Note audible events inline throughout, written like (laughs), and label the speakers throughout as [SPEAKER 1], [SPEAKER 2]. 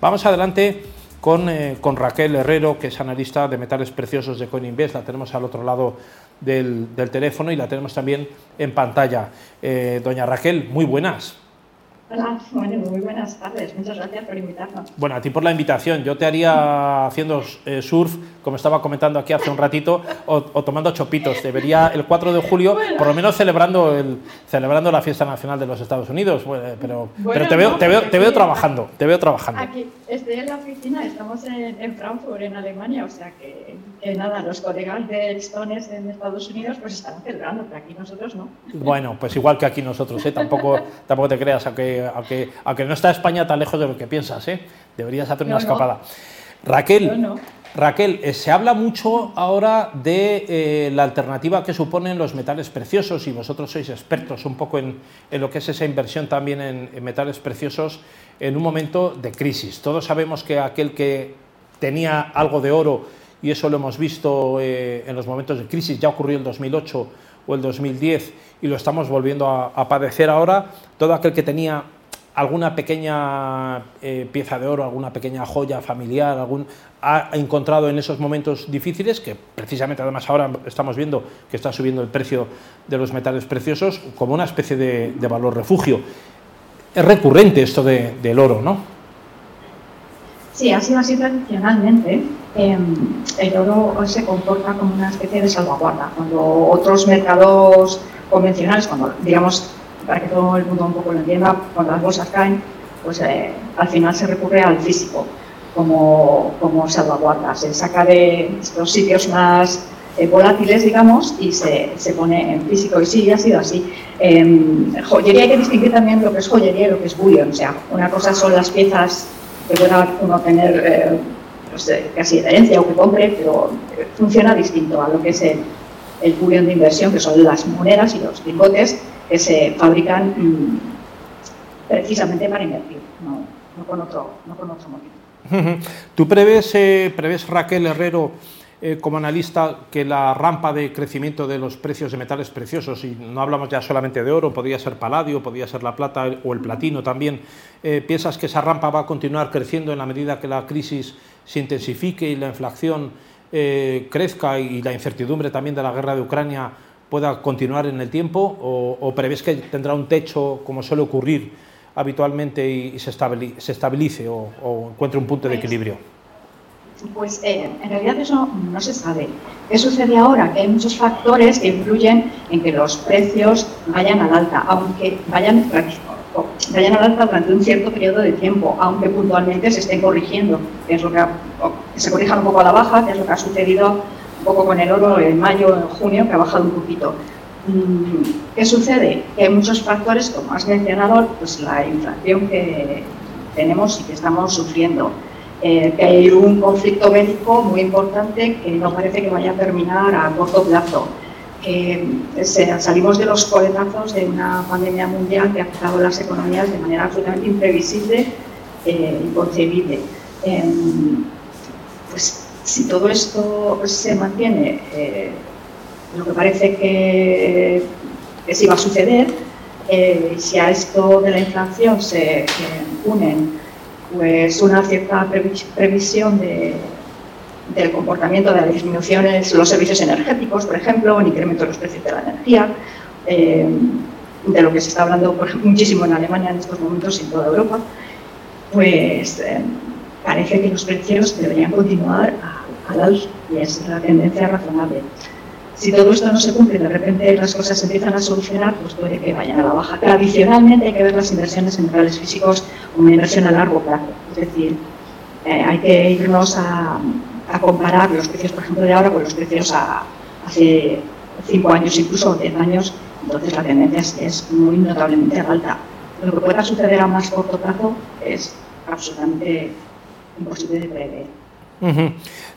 [SPEAKER 1] Vamos adelante con, eh, con, Raquel Herrero, que es analista de metales preciosos de Coininvest. La tenemos al otro lado del, del teléfono y la tenemos también en pantalla. Eh, doña Raquel, muy buenas.
[SPEAKER 2] Hola, bueno, muy buenas tardes. Muchas gracias por invitarnos.
[SPEAKER 1] Bueno, a ti por la invitación. Yo te haría haciendo eh, surf, como estaba comentando aquí hace un ratito, o, tomando chopitos. Debería el 4 de julio, por lo menos celebrando el celebrando la fiesta nacional de los Estados Unidos. pero, pero te veo, te veo, te veo trabajando, te veo trabajando.
[SPEAKER 2] Aquí estoy en la oficina, estamos en, Frankfurt, en Alemania, o sea que, nada, los colegas de Stones en Estados Unidos pues están celebrando, pero aquí nosotros no.
[SPEAKER 1] Bueno, pues igual que aquí nosotros, ¿eh? tampoco, tampoco te creas, aunque aunque, aunque, no está España tan lejos de lo que piensas, ¿eh? deberías hacer una escapada. Raquel, Raquel, eh, se habla mucho ahora de eh, la alternativa que suponen los metales preciosos y vosotros sois expertos un poco en, lo que es esa inversión también en, metales preciosos en un momento de crisis. Todos sabemos que aquel que tenía algo de oro, y eso lo hemos visto en los momentos de crisis, ya ocurrió en el 2008 o el 2010 y lo estamos volviendo a padecer ahora, todo aquel que tenía alguna pequeña eh, pieza de oro, alguna pequeña joya familiar, algún, ha encontrado en esos momentos difíciles, que precisamente además ahora estamos viendo que está subiendo el precio de los metales preciosos, como una especie de, valor refugio. Es recurrente esto del oro, ¿no?
[SPEAKER 2] Sí, ha sido así tradicionalmente. Em, el oro se comporta como una especie de salvaguarda. Cuando otros mercados convencionales, cuando digamos para que todo el mundo un poco lo entienda, cuando las bolsas caen, pues eh, al final se recurre al físico como, como salvaguarda. Se saca de estos sitios más eh, volátiles, digamos, y se, se, pone en físico. Y sí, ha sido así. Eh, joyería hay que distinguir también lo que es joyería y lo que es bullion. O sea, una cosa son las piezas que pueda uno tener eh, pues, casi de herencia o que compre, pero funciona distinto a lo que es el, el bullion de inversión, que son las monedas y los lingotes que se fabrican mm, precisamente para invertir, no, con, otro, no con otro motivo.
[SPEAKER 1] ¿Tú prevés, eh, prevés Raquel Herrero, eh, como analista, que la rampa de crecimiento de los precios de metales preciosos, y no hablamos ya solamente de oro, podría ser paladio, podría ser la plata o el platino también, eh, ¿piensas que esa rampa va a continuar creciendo en la medida que la crisis se intensifique y la inflación crezca y la incertidumbre también de la guerra de Ucrania pueda continuar en el tiempo o, prevés que tendrá un techo como suele ocurrir habitualmente y, se, estabilice, o, encuentre un punto de pues, equilibrio?
[SPEAKER 2] Pues eh, en realidad eso no se sabe. ¿Qué sucede ahora? Que hay muchos factores que influyen en que los precios vayan al alta, aunque vayan, vayan al alta durante un cierto periodo de tiempo, aunque puntualmente se estén corrigiendo, que es lo que, se corrijan un poco a la baja, que es lo que ha sucedido un poco con el oro en mayo, en junio, que ha bajado un poquito. Mm, ¿Qué sucede? Que hay muchos factores, como has mencionado, pues la inflación que tenemos y que estamos sufriendo. Eh, que hay un conflicto bélico muy importante que no parece que vaya a terminar a corto plazo. Que salimos de los coletazos de una pandemia mundial que ha afectado las economías de manera absolutamente imprevisible e inconcebible. Em, pues si todo esto se mantiene, eh, lo que parece que, que sí va a suceder, eh, si a esto de la inflación se unen pues una cierta previsión del comportamiento de las disminuciones los servicios energéticos, por ejemplo, un incremento de los precios de la energía, eh, de lo que se está hablando muchísimo en Alemania en estos momentos y en toda Europa, pues parece que los precios deberían continuar a y es la tendencia razonable. Si todo esto no se cumple de repente las cosas empiezan a solucionar, pues puede que vayan a la baja. Tradicionalmente hay que ver las inversiones en minerales físicos como una inversión a largo plazo. Es decir, eh, hay que irnos a, comparar los precios, por ejemplo, de ahora con los precios a, hace cinco años, incluso 10 años. Entonces la tendencia es muy notablemente alta. Lo que pueda suceder a más corto plazo es absolutamente imposible de prever.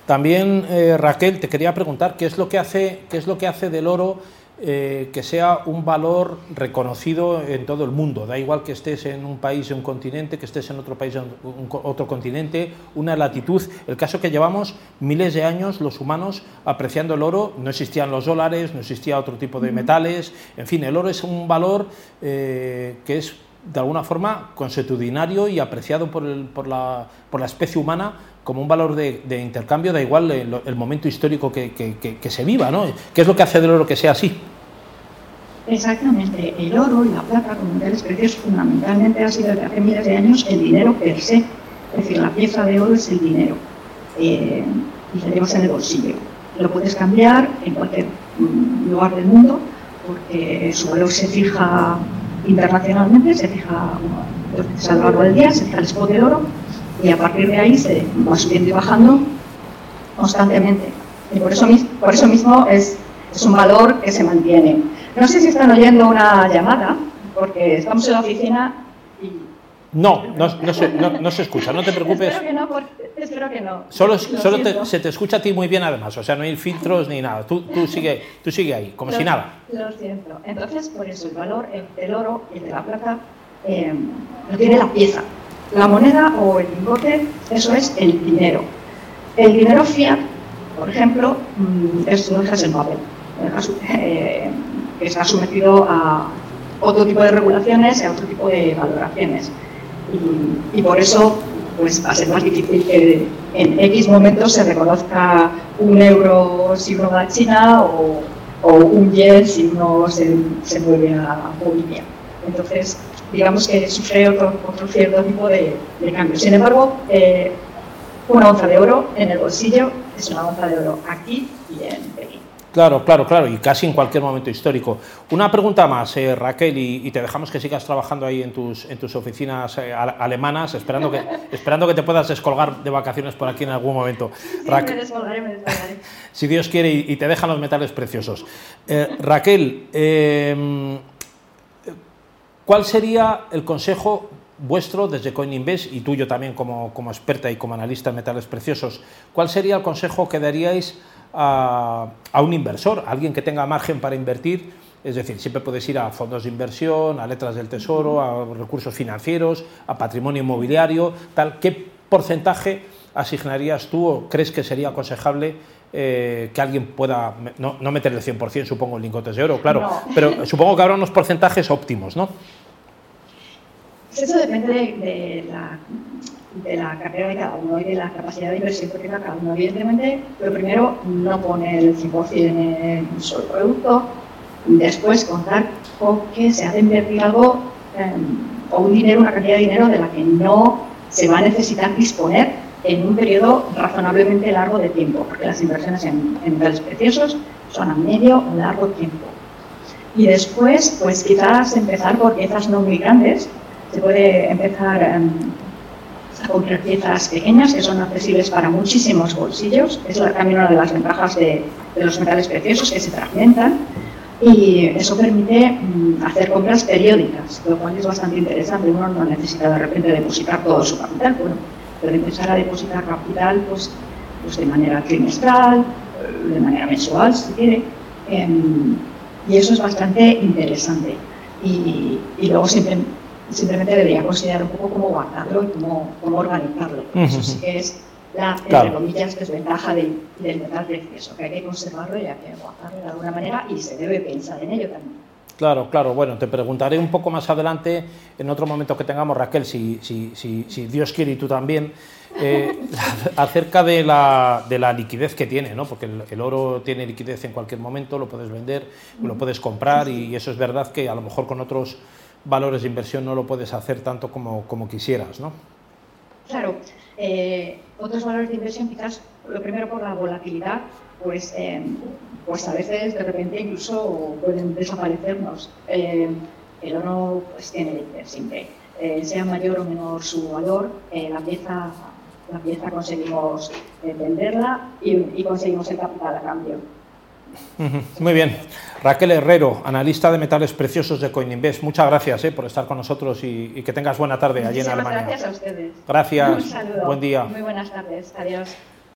[SPEAKER 1] También, eh, Raquel, te quería preguntar qué es lo que hace, qué es lo que hace del oro eh, que sea un valor reconocido en todo el mundo. Da igual que estés en un país, en un continente, que estés en otro país, en otro continente, una latitud. El caso que llevamos miles de años los humanos apreciando el oro, no existían los dólares, no existía otro tipo de metales, en fin, el oro es un valor eh, que es de alguna forma consuetudinario y apreciado por, por, la, por la especie humana como un valor de, intercambio, da igual el, momento histórico que, que, se viva, ¿no? ¿Qué es lo que hace del oro que sea así?
[SPEAKER 2] Exactamente, el oro y la plata como metales preciosos fundamentalmente ha sido desde hace miles de años el dinero per se, es decir, la pieza de oro es el dinero eh, y la llevas en el bolsillo. Lo puedes cambiar en cualquier mm, lugar del mundo porque su valor se fija internacionalmente, se fija a lo largo del día, se fija el spot del oro y a partir de ahí se va subiendo y bajando constantemente. Y por eso, por eso mismo es, es un valor que se mantiene. No sé si están oyendo una llamada, porque estamos en la oficina y...
[SPEAKER 1] No, no, no, se, no, se, escucha, no te preocupes.
[SPEAKER 2] espero que no, espero que no.
[SPEAKER 1] Solo, solo se te escucha a ti muy bien además, o sea, no hay filtros ni nada. Tú, tú, sigue, tú sigue ahí, como si nada.
[SPEAKER 2] Lo siento. Entonces, por eso el valor del oro y el de la plata eh, lo tiene la pieza. La moneda o el lingote, eso es el dinero. El dinero fiat, por ejemplo, mm, es, no dejas el papel, eh, que está sometido a otro tipo de regulaciones y a otro tipo de valoraciones. Y, por eso pues, va a ser más difícil que en X momentos se reconozca un euro si uno va a China o, un yen si uno se, se mueve a Bolivia. Entonces, digamos que sufre otro, cierto tipo de, de cambio. Sin embargo, eh, una onza de oro en el bolsillo es una onza de oro aquí y en Pekín.
[SPEAKER 1] Claro, claro, claro, y casi en cualquier momento histórico. Una pregunta más, eh, Raquel, y, te dejamos que sigas trabajando ahí en tus, en tus oficinas eh, alemanas, esperando que, (laughs) esperando que te puedas descolgar de vacaciones por aquí en algún momento. (laughs) Si Dios quiere y, te dejan los metales preciosos. Raquel, ¿Cuál sería el consejo vuestro desde CoinInvest y tuyo también como, como, experta y como analista en metales preciosos? ¿Cuál sería el consejo que daríais a, un inversor, a alguien que tenga margen para invertir? Es decir, siempre puedes ir a fondos de inversión, a letras del tesoro, a recursos financieros, a patrimonio inmobiliario, tal. ¿Qué porcentaje asignarías tú o crees que sería aconsejable eh, que alguien pueda, no, no meterle el 100%, supongo, en lingotes de oro, claro, pero supongo que habrá unos porcentajes óptimos, ¿no?
[SPEAKER 2] Eso depende de, la, de la carrera de cada uno y de la capacidad de inversión que tenga cada uno. Evidentemente, lo primero, no poner el 100% en un solo producto. Después, contar con que se ha de invertir algo em, o un dinero, una cantidad de dinero de la que no se va a necesitar disponer en un periodo razonablemente largo de tiempo, porque las inversiones en, en metales preciosos son a medio largo tiempo. Y después, pues quizás empezar por piezas no muy grandes, se puede empezar em, a comprar piezas pequeñas que son accesibles para muchísimos bolsillos. Es también una de las ventajas de, los metales preciosos que se fragmentan y eso permite mm, hacer compras periódicas, lo cual es bastante interesante. Uno no necesita de repente depositar todo su capital, bueno, puede empezar a depositar capital pues, pues de manera trimestral, de manera mensual si quiere, em, y eso es bastante interesante. Y, y luego siempre simplemente debería considerar un poco cómo guardarlo y cómo, cómo organizarlo. Eso sí que es la, entre comillas, desventaja del, del metal precioso, que hay que conservarlo y hay que guardarlo de alguna manera y se debe pensar en ello también.
[SPEAKER 1] Claro, claro. Bueno, te preguntaré un poco más adelante, en otro momento que tengamos, Raquel, si, si, si, si Dios quiere y tú también, eh, (laughs) acerca de la, de la, liquidez que tiene, ¿no? porque el, el, oro tiene liquidez en cualquier momento, lo puedes vender, lo puedes comprar y eso es verdad que a lo mejor con otros valores de inversión no lo puedes hacer tanto como, como quisieras, ¿no?
[SPEAKER 2] Claro, eh, otros valores de inversión quizás, lo primero por la volatilidad, pues, eh, pues a veces de repente incluso pueden desaparecernos. Eh, el oro pues tiene siempre. sea mayor o menor su valor, la pieza la pieza conseguimos venderla y, y conseguimos el capital a cambio.
[SPEAKER 1] Muy bien. Raquel Herrero, analista de metales preciosos de Coininvest, muchas gracias eh, por estar con nosotros y, que tengas buena tarde allí en Alemania.
[SPEAKER 2] Gracias a ustedes.
[SPEAKER 1] Gracias.
[SPEAKER 2] Un saludo.
[SPEAKER 1] Buen día.
[SPEAKER 2] Muy buenas tardes. Adiós.